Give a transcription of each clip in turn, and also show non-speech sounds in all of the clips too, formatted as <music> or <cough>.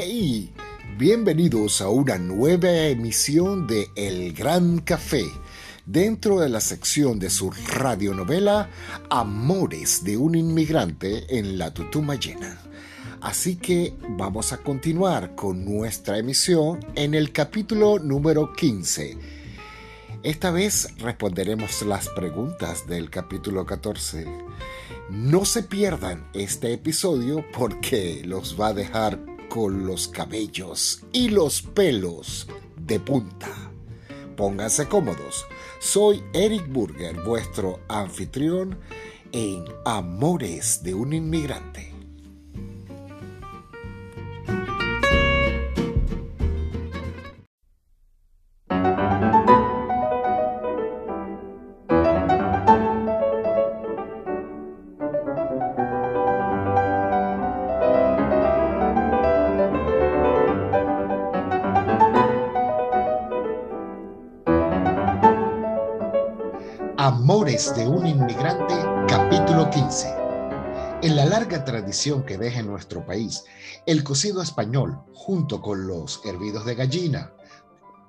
Hey, bienvenidos a una nueva emisión de El Gran Café, dentro de la sección de su radionovela Amores de un inmigrante en la Tutuma Llena. Así que vamos a continuar con nuestra emisión en el capítulo número 15. Esta vez responderemos las preguntas del capítulo 14. No se pierdan este episodio porque los va a dejar con los cabellos y los pelos de punta. Pónganse cómodos. Soy Eric Burger, vuestro anfitrión en Amores de un Inmigrante. De un inmigrante, capítulo 15. En la larga tradición que deja en nuestro país, el cocido español, junto con los hervidos de gallina,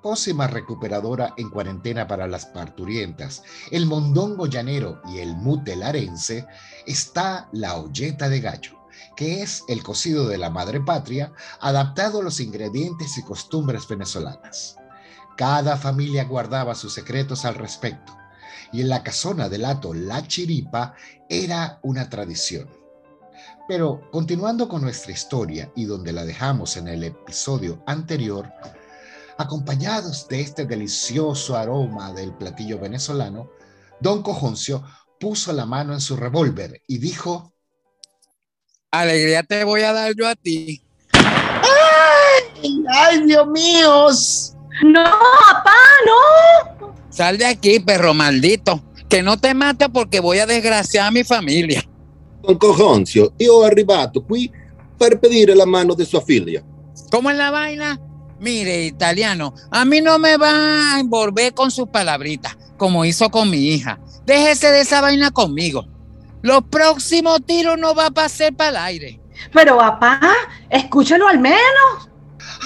pócima recuperadora en cuarentena para las parturientas, el mondongo llanero y el mutelarense, está la olleta de gallo, que es el cocido de la madre patria, adaptado a los ingredientes y costumbres venezolanas. Cada familia guardaba sus secretos al respecto y en la casona del hato La Chiripa era una tradición. Pero continuando con nuestra historia y donde la dejamos en el episodio anterior, acompañados de este delicioso aroma del platillo venezolano, don Cojoncio puso la mano en su revólver y dijo, Alegría te voy a dar yo a ti. ¡Ay, ay Dios mío! No, papá, no. Sal de aquí, perro maldito. Que no te mate porque voy a desgraciar a mi familia. Don Cojoncio, io ho arrivato qui per pedire la mano de sua figlia. ¿Cómo es la vaina? Mire, italiano, a mí no me va a envolver con sus palabritas, como hizo con mi hija. Déjese de esa vaina conmigo. Los próximos tiros no va a pasar para el aire. Pero papá, escúchalo al menos.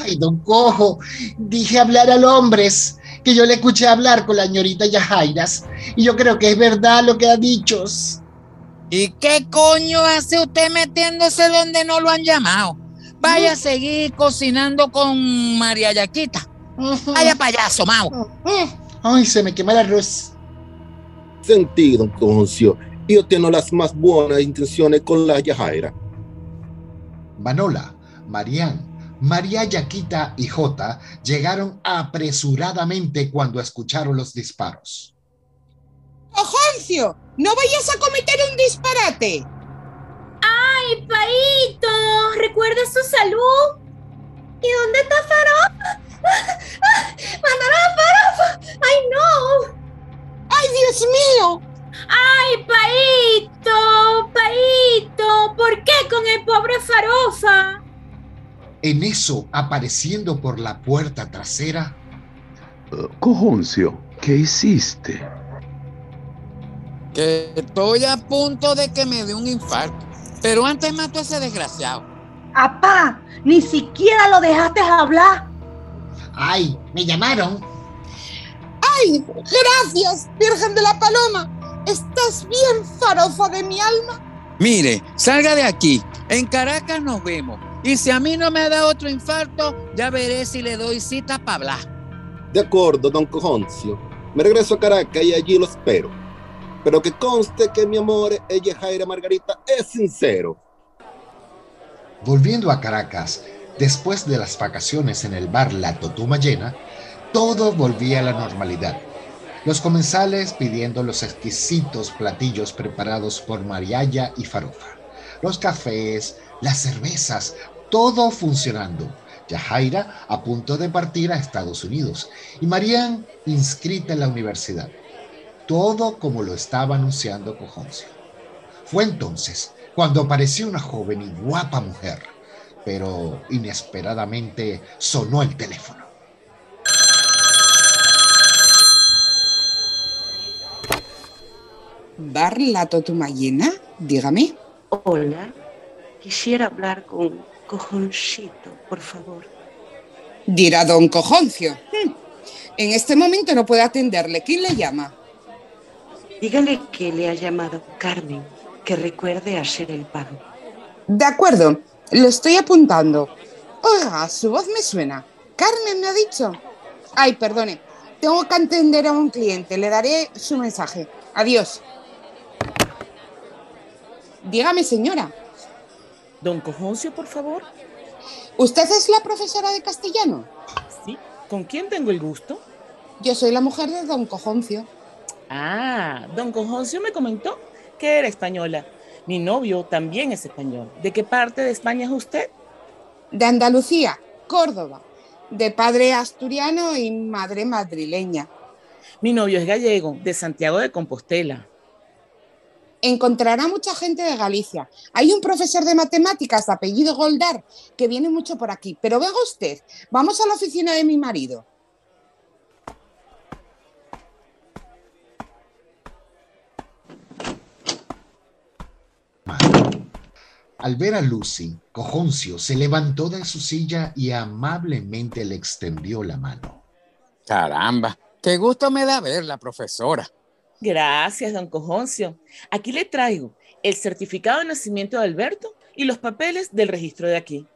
Ay, don Cojo, dije hablar al hombres, que yo le escuché hablar con la señorita Yajairas, y yo creo que es verdad lo que ha dicho. ¿Y qué coño hace usted metiéndose donde no lo han llamado? Vaya a seguir cocinando con María Yaquita. Vaya payaso, Mau. Ay, se me quema el arroz. Sentì, Don Cojoncio, io tengo las más buenas intenciones con la Yajaira. Manola, Marián, María Yaquita y Jota llegaron apresuradamente cuando escucharon los disparos. Ojoncio, no vayas a cometer un disparate. ¡Ay, Paito! ¿Recuerda su salud? ¿Y dónde está Farofa? ¡Mandaron a Farofa! ¡Ay, no! ¡Ay, Dios mío! ¡Ay, Paito! ¡Paito! ¿Por qué con el pobre Farofa? En eso, apareciendo por la puerta trasera, Cojoncio, ¿qué hiciste? Que estoy a punto de que me dé un infarto. Pero antes mato a ese desgraciado. Papá, ni siquiera lo dejaste hablar. Ay, me llamaron. ¡Ay, gracias, Virgen de la Paloma! ¿Estás bien, farofa de mi alma? Mire, salga de aquí. En Caracas nos vemos. Y si a mí no me da otro infarto, ya veré si le doy cita para hablar. De acuerdo, Don Cojoncio. Me regreso a Caracas y allí lo espero. Pero que conste que mi amor, ella Jaira Margarita, es sincero. volviendo a Caracas, después de las vacaciones en el bar La Totuma Llena, todo volvía a la normalidad. Los comensales pidiendo los exquisitos platillos preparados por Mariaya y Farofa. Los cafés, las cervezas, todo funcionando. Yajaira a punto de partir a Estados Unidos y Marián inscrita en la universidad. Todo como lo estaba anunciando Cojoncio. Fue entonces cuando apareció una joven y guapa mujer, pero inesperadamente sonó el teléfono. ¿Bar La Totumayena? Dígame. Hola, quisiera hablar con Cojoncito, por favor. Dirá don Cojoncio. Hmm. En este momento no puede atenderle. ¿Quién le llama? Dígale que le ha llamado Carmen, que recuerde hacer el pago. De acuerdo, lo estoy apuntando. Oiga, su voz me suena. Carmen me ha dicho. Ay, perdone, tengo que atender a un cliente. Le daré su mensaje. Adiós. Dígame, señora. Don Cojoncio, por favor. ¿Usted es la profesora de castellano? Sí. ¿Con quién tengo el gusto? Yo soy la mujer de don Cojoncio. Ah, don Cojoncio me comentó que era española. Mi novio también es español. ¿De qué parte de España es usted? De Andalucía, Córdoba. De padre asturiano y madre madrileña. Mi novio es gallego, de Santiago de Compostela encontrará mucha gente de Galicia. Hay un profesor de matemáticas de apellido Goldar que viene mucho por aquí. Pero venga usted, vamos a la oficina de mi marido. Al ver a Lucy, Cojoncio se levantó de su silla y amablemente le extendió la mano. Caramba, qué gusto me da verla, profesora. Gracias, don Cojoncio. Aquí le traigo el certificado de nacimiento de Alberto y los papeles del registro de aquí.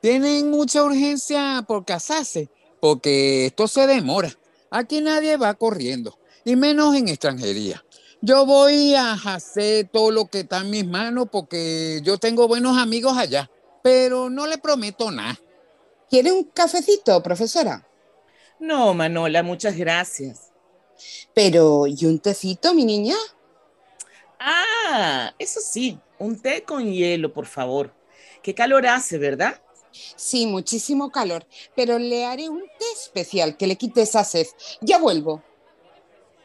Tienen mucha urgencia por casarse, porque esto se demora. Aquí nadie va corriendo, y menos en extranjería. Yo voy a hacer todo lo que está en mis manos porque yo tengo buenos amigos allá, pero no le prometo nada. ¿Quiere un cafecito, profesora? No, Manola, muchas gracias. Pero, ¿y un tecito, mi niña? Ah, eso sí, un té con hielo, por favor. Qué calor hace, ¿verdad? Sí, muchísimo calor, pero le haré un té especial que le quite esa sed. Ya vuelvo.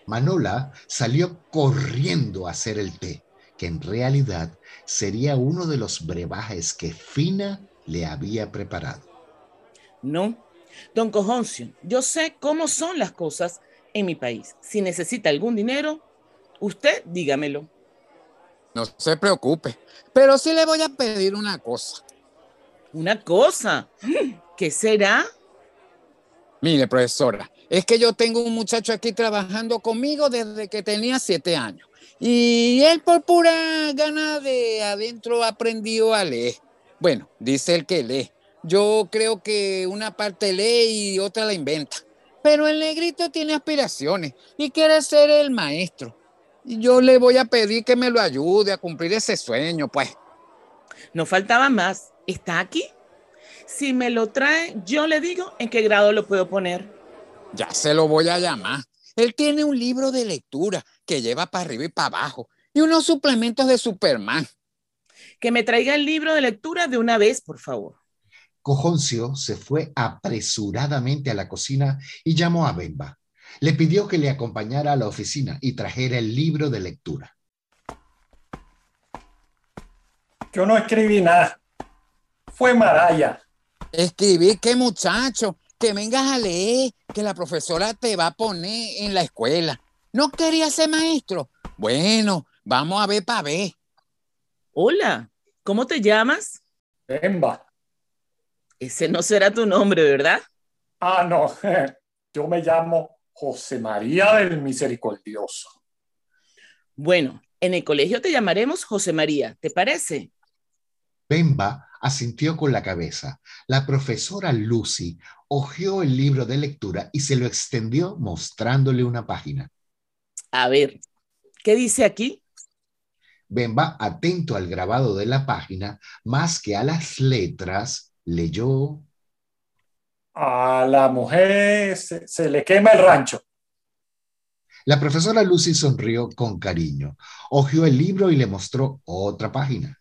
Manola salió corriendo a hacer el té, que en realidad sería uno de los brebajes que Fina le había preparado. No, don Cojoncio, yo sé cómo son las cosas en mi país. Si necesita algún dinero, usted dígamelo. No se preocupe, pero sí le voy a pedir una cosa. ¿Una cosa? ¿Qué será? Mire, profesora, es que yo tengo un muchacho aquí trabajando conmigo desde que tenía siete años. Y él por pura gana de adentro aprendió a leer. Bueno, dice el que lee. Yo creo que una parte lee y otra la inventa. Pero el negrito tiene aspiraciones y quiere ser el maestro. Y yo le voy a pedir que me lo ayude a cumplir ese sueño, pues. No faltaba más. ¿Está aquí? Si me lo trae, yo le digo en qué grado lo puedo poner. Ya se lo voy a llamar. Él tiene un libro de lectura que lleva para arriba y para abajo y unos suplementos de Superman. Que me traiga el libro de lectura de una vez, por favor. Cojoncio se fue apresuradamente a la cocina y llamó a Bemba. Le pidió que le acompañara a la oficina y trajera el libro de lectura. Yo no escribí nada. Fue Maraya. Escribí qué muchacho, que vengas a leer, que la profesora te va a poner en la escuela. ¿No quería ser maestro? Bueno, vamos a ver para ver. Hola, ¿cómo te llamas? Bemba. Ese no será tu nombre, ¿verdad? Ah, no. <laughs> Yo me llamo José María del Misericordioso. Bueno, en el colegio te llamaremos José María, ¿te parece? Bemba asintió con la cabeza. La profesora Lucy hojeó el libro de lectura y se lo extendió mostrándole una página. A ver, ¿qué dice aquí? Bemba, atento al grabado de la página, más que a las letras, leyó. A la mujer se, le quema el rancho. La profesora Lucy sonrió con cariño, hojeó el libro y le mostró otra página.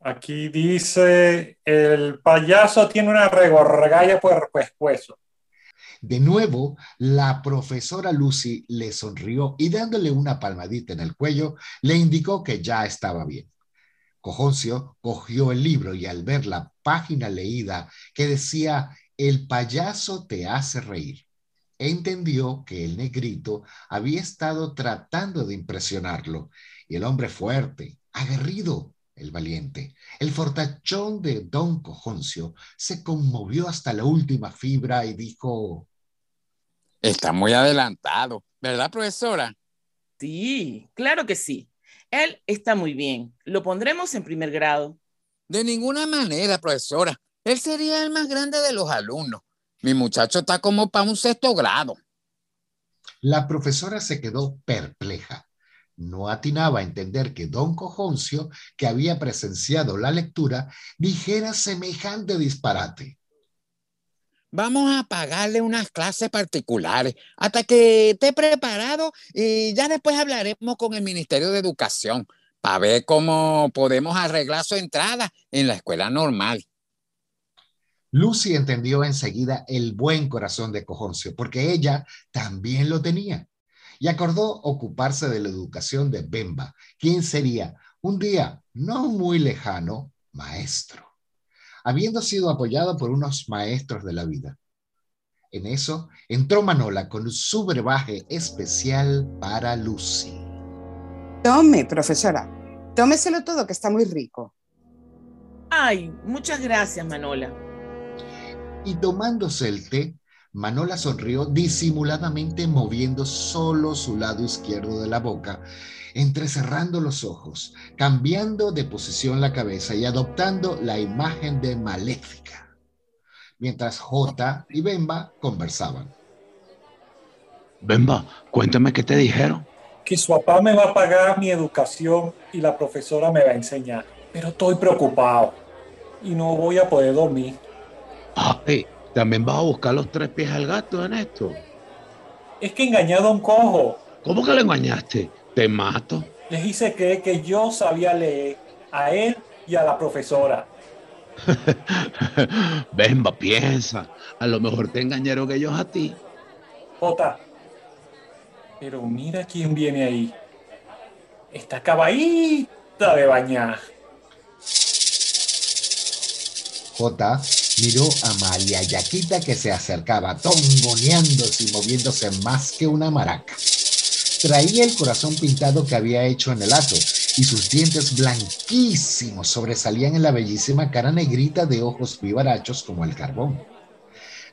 Aquí dice, el payaso tiene una regorgalla por pescuezo. De nuevo, la profesora Lucy le sonrió y dándole una palmadita en el cuello, le indicó que ya estaba bien. Cojoncio cogió el libro y al ver la página leída que decía El payaso te hace reír, entendió que el negrito había estado tratando de impresionarlo y el hombre fuerte, aguerrido, el valiente, el fortachón de don Cojoncio, se conmovió hasta la última fibra y dijo... Está muy adelantado, ¿verdad, profesora? Sí, claro que sí. Él está muy bien. Lo pondremos en primer grado. De ninguna manera, profesora. Él sería el más grande de los alumnos. Mi muchacho está como para un sexto grado. La profesora se quedó perpleja. No atinaba a entender que don Cojoncio, que había presenciado la lectura, dijera semejante disparate. Vamos a pagarle unas clases particulares hasta que esté preparado y ya después hablaremos con el Ministerio de Educación para ver cómo podemos arreglar su entrada en la escuela normal. Lucy entendió enseguida el buen corazón de Cojoncio, porque ella también lo tenía, y acordó ocuparse de la educación de Bemba, quien sería un día no muy lejano maestro, habiendo sido apoyado por unos maestros de la vida. En eso entró Manola con su brebaje especial para Lucy. Tome, profesora, tómeselo todo que está muy rico. Ay, muchas gracias, Manola y tomándose el té, Manola sonrió disimuladamente moviendo solo su lado izquierdo de la boca, entrecerrando los ojos, cambiando de posición la cabeza y adoptando la imagen de maléfica, mientras J y Bemba conversaban. Bemba, cuéntame qué te dijeron. Que su papá me va a pagar mi educación y la profesora me va a enseñar, pero estoy preocupado y no voy a poder dormir. Ay, ¿también vas a buscar los tres pies al gato en esto? Es que engañé a Don Cojo. ¿Cómo que lo engañaste? Te mato. Les hice creer que yo sabía leer a él y a la profesora. <laughs> Bemba, piensa. A lo mejor te engañaron ellos a ti. Jota. Pero mira quién viene ahí. Esta caballita de bañar. J miró a María Yaquita que se acercaba, tongoneándose y moviéndose más que una maraca. Traía el corazón pintado que había hecho en el ato y sus dientes blanquísimos sobresalían en la bellísima cara negrita de ojos vivarachos como el carbón.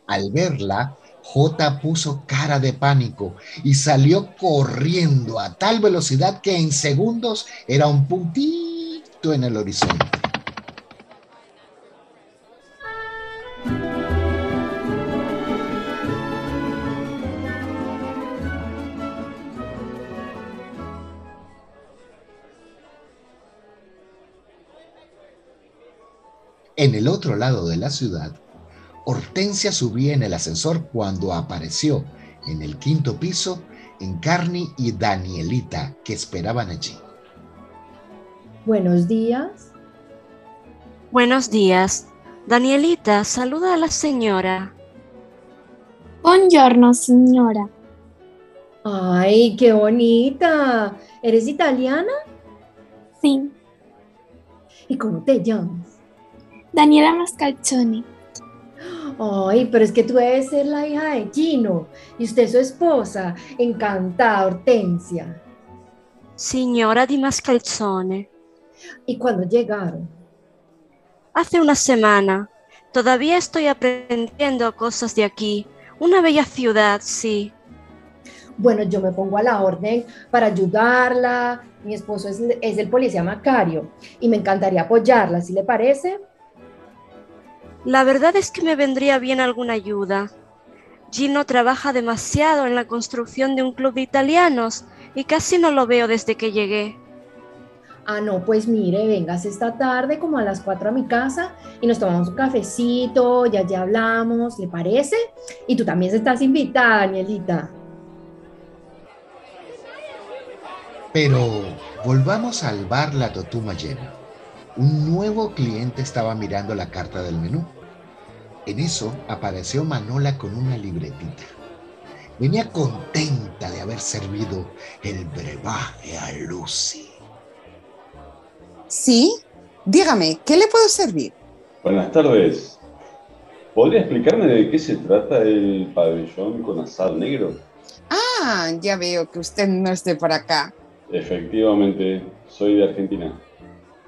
Al verla, J puso cara de pánico y salió corriendo a tal velocidad que en segundos era un puntito en el horizonte. En el otro lado de la ciudad, Hortensia subía en el ascensor cuando apareció en el quinto piso Encarni y Danielita, que esperaban allí. Buenos días. Buenos días. Danielita, saluda a la señora. Buongiorno, señora. Ay, qué bonita. ¿Eres italiana? Sí. ¿Y cómo te llamas? Daniela Mascalzoni. Ay, pero es que tú debes ser la hija de Gino y usted es su esposa. Encantada, Hortensia. Signora di Mascalzone. ¿Y cuándo llegaron? Hace una semana. Todavía estoy aprendiendo cosas de aquí. Una bella ciudad, sí. Bueno, yo me pongo a la orden para ayudarla. Mi esposo es, es el policía Macario y me encantaría apoyarla, ¿sí le parece? La verdad es que me vendría bien alguna ayuda. Gino trabaja demasiado en la construcción de un club de italianos y casi no lo veo desde que llegué. Ah, no, pues mire, vengas esta tarde como a las 4 a mi casa y nos tomamos un cafecito, ya ya hablamos, ¿le parece? Y tú también estás invitada, Danielita. Pero volvamos al bar La Totuma llena un nuevo cliente estaba mirando la carta del menú. En eso apareció Manola con una libretita. Venía contenta de haber servido el brebaje a Lucy. Sí, dígame, ¿qué le puedo servir? Buenas tardes. ¿Podría explicarme de qué se trata el pabellón con asado negro? Ah, ya veo que usted no esté por acá. Efectivamente, soy de Argentina.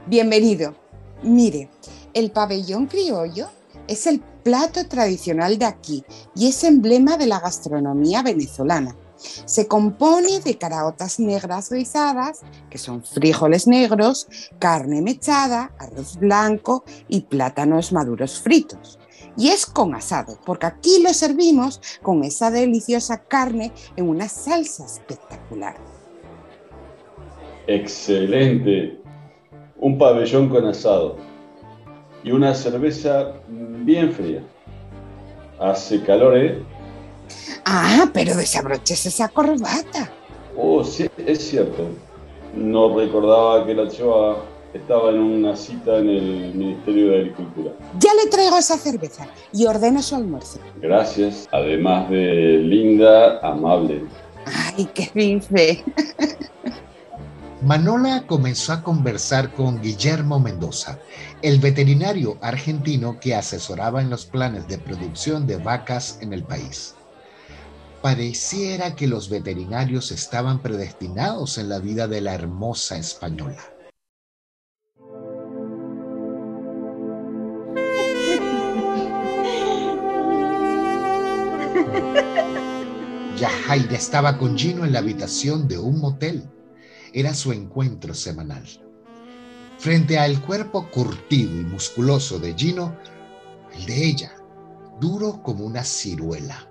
Bienvenido. Mire, el pabellón criollo es el plato tradicional de aquí y es emblema de la gastronomía venezolana. Se compone de caraotas negras guisadas, que son frijoles negros, carne mechada, arroz blanco y plátanos maduros fritos. Y es con asado, porque aquí lo servimos con esa deliciosa carne en una salsa espectacular. Excelente. Un pabellón con asado y una cerveza bien fría. Hace calor, ¿eh? Ah, pero desabroches esa corbata. Oh, sí, es cierto. No recordaba que la Choa estaba en una cita en el Ministerio de Agricultura. Ya le traigo esa cerveza y ordeno su almuerzo. Gracias. Además de linda, amable. Ay, qué bife. <laughs> Manola comenzó a conversar con Guillermo Mendoza, el veterinario argentino que asesoraba en los planes de producción de vacas en el país. Pareciera que los veterinarios estaban predestinados en la vida de la hermosa española. <laughs> Yajaira estaba con Gino en la habitación de un motel. Era su encuentro semanal. Frente al cuerpo curtido y musculoso de Gino, el de ella, duro como una ciruela.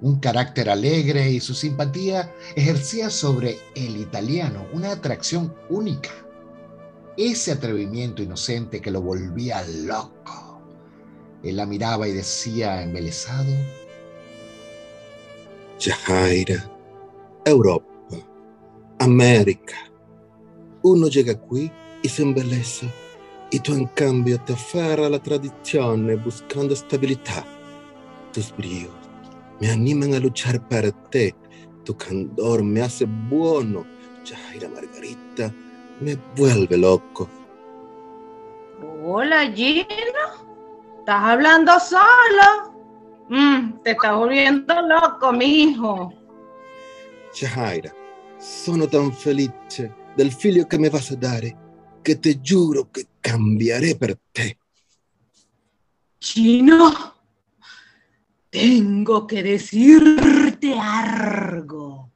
Un carácter alegre y su simpatía ejercía sobre el italiano una atracción única. Ese atrevimiento inocente que lo volvía loco. Él la miraba y decía embelesado, Yajaira, Europa, América. Uno llega aquí y se embeleza y tú en cambio te aferras a la tradición buscando estabilidad. Tus bríos me animan a luchar para ti. Tu candor me hace bueno. Yajaira Margarita me vuelve loco. Hola, Gino. ¿Estás hablando solo? Mm, te estás volviendo loco, mijo. Yajaira, sono tan felice del figlio che mi vas a dare che te giuro che cambieré per te. Chino, tengo que decirte algo.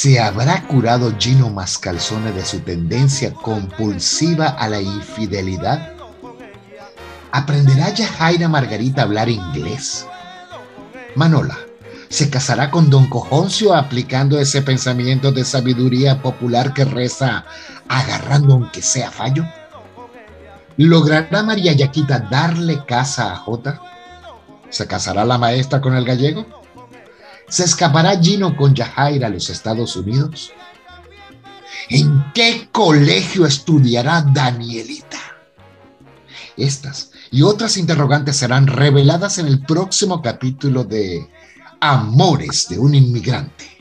¿Se habrá curado Gino Mascalzone de su tendencia compulsiva a la infidelidad? ¿Aprenderá Yajaira Margarita a hablar inglés? Manola, ¿se casará con Don Cojoncio aplicando ese pensamiento de sabiduría popular que reza agarrando aunque sea fallo? ¿Logrará María Yaquita darle casa a Jota? ¿Se casará la maestra con el gallego? ¿Se escapará Gino con Yajaira a los Estados Unidos? ¿En qué colegio estudiará Danielita? Estas y otras interrogantes serán reveladas en el próximo capítulo de Amores de un inmigrante.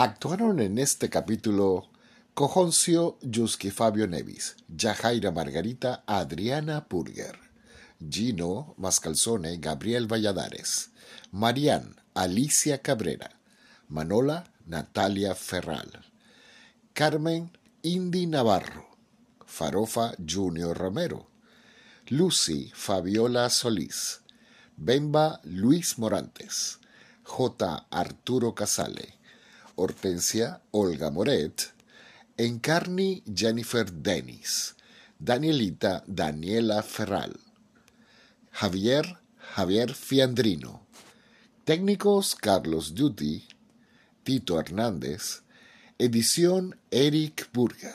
Actuaron en este capítulo Cojoncio Yuski Fabio Nevis, Yajaira Margarita Adriana Purger, Gino Mascalzone Gabriel Valladares, Marian Alicia Cabrera, Manola Natalia Ferral, Carmen Indy Navarro, Farofa Junior Romero, Lucy Fabiola Solís, Bemba Luis Morantes, J. Arturo Casale, Hortensia Olga Moret. Encarni Jennifer Dennis. Danielita Daniela Ferral. Javier Javier Fiandrino. Técnicos Carlos Duty. Tito Hernández. Edición Eric Burger.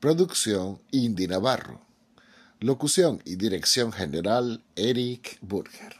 Producción Indy Navarro. Locución y dirección general Eric Burger.